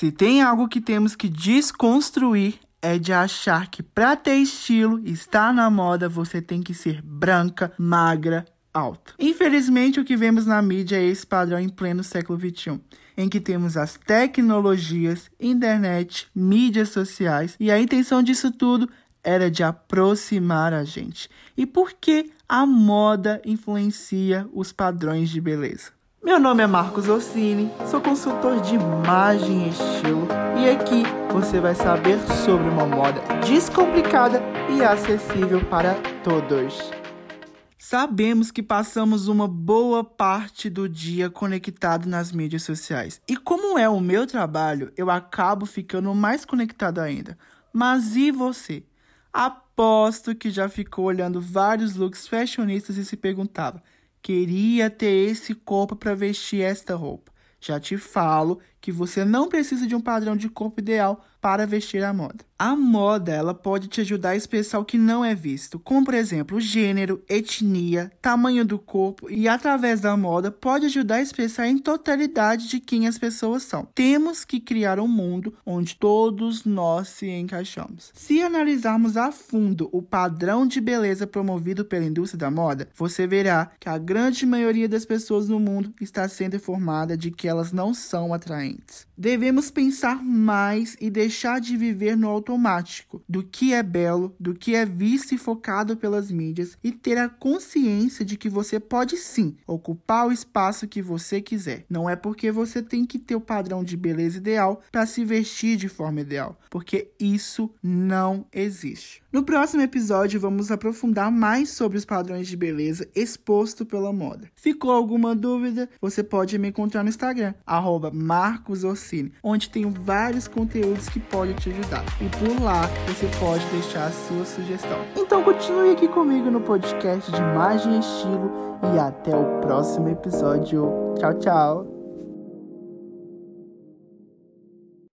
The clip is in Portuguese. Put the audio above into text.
Se tem algo que temos que desconstruir é de achar que para ter estilo, estar na moda, você tem que ser branca, magra, alta. Infelizmente, o que vemos na mídia é esse padrão em pleno século XXI, em que temos as tecnologias, internet, mídias sociais, e a intenção disso tudo era de aproximar a gente. E por que a moda influencia os padrões de beleza? Meu nome é Marcos Orsini, sou consultor de imagem e estilo e aqui você vai saber sobre uma moda descomplicada e acessível para todos. Sabemos que passamos uma boa parte do dia conectado nas mídias sociais. E como é o meu trabalho, eu acabo ficando mais conectado ainda. Mas e você? Aposto que já ficou olhando vários looks fashionistas e se perguntava: Queria ter esse corpo para vestir esta roupa. Já te falo que você não precisa de um padrão de corpo ideal para vestir a moda. A moda, ela pode te ajudar a expressar o que não é visto, como por exemplo, gênero, etnia, tamanho do corpo e através da moda pode ajudar a expressar em totalidade de quem as pessoas são. Temos que criar um mundo onde todos nós se encaixamos. Se analisarmos a fundo o padrão de beleza promovido pela indústria da moda, você verá que a grande maioria das pessoas no mundo está sendo informada de que elas não são atraentes. Devemos pensar mais e deixar de viver no automático do que é belo, do que é visto e focado pelas mídias e ter a consciência de que você pode sim ocupar o espaço que você quiser. Não é porque você tem que ter o padrão de beleza ideal para se vestir de forma ideal, porque isso não existe. No próximo episódio, vamos aprofundar mais sobre os padrões de beleza exposto pela moda. Ficou alguma dúvida? Você pode me encontrar no Instagram, @marcosorsini, onde tenho vários conteúdos que podem te ajudar. E por lá você pode deixar a sua sugestão. Então continue aqui comigo no podcast de Imagem e Estilo e até o próximo episódio. Tchau, tchau!